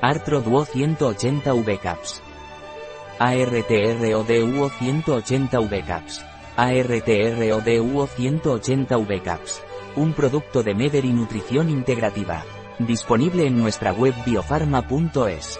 Artro Duo 180 VCAPS. ARTRODUO 180 VCAPS. ARTRODUO 180 VCAPS. Un producto de Meder y Nutrición Integrativa. Disponible en nuestra web biofarma.es.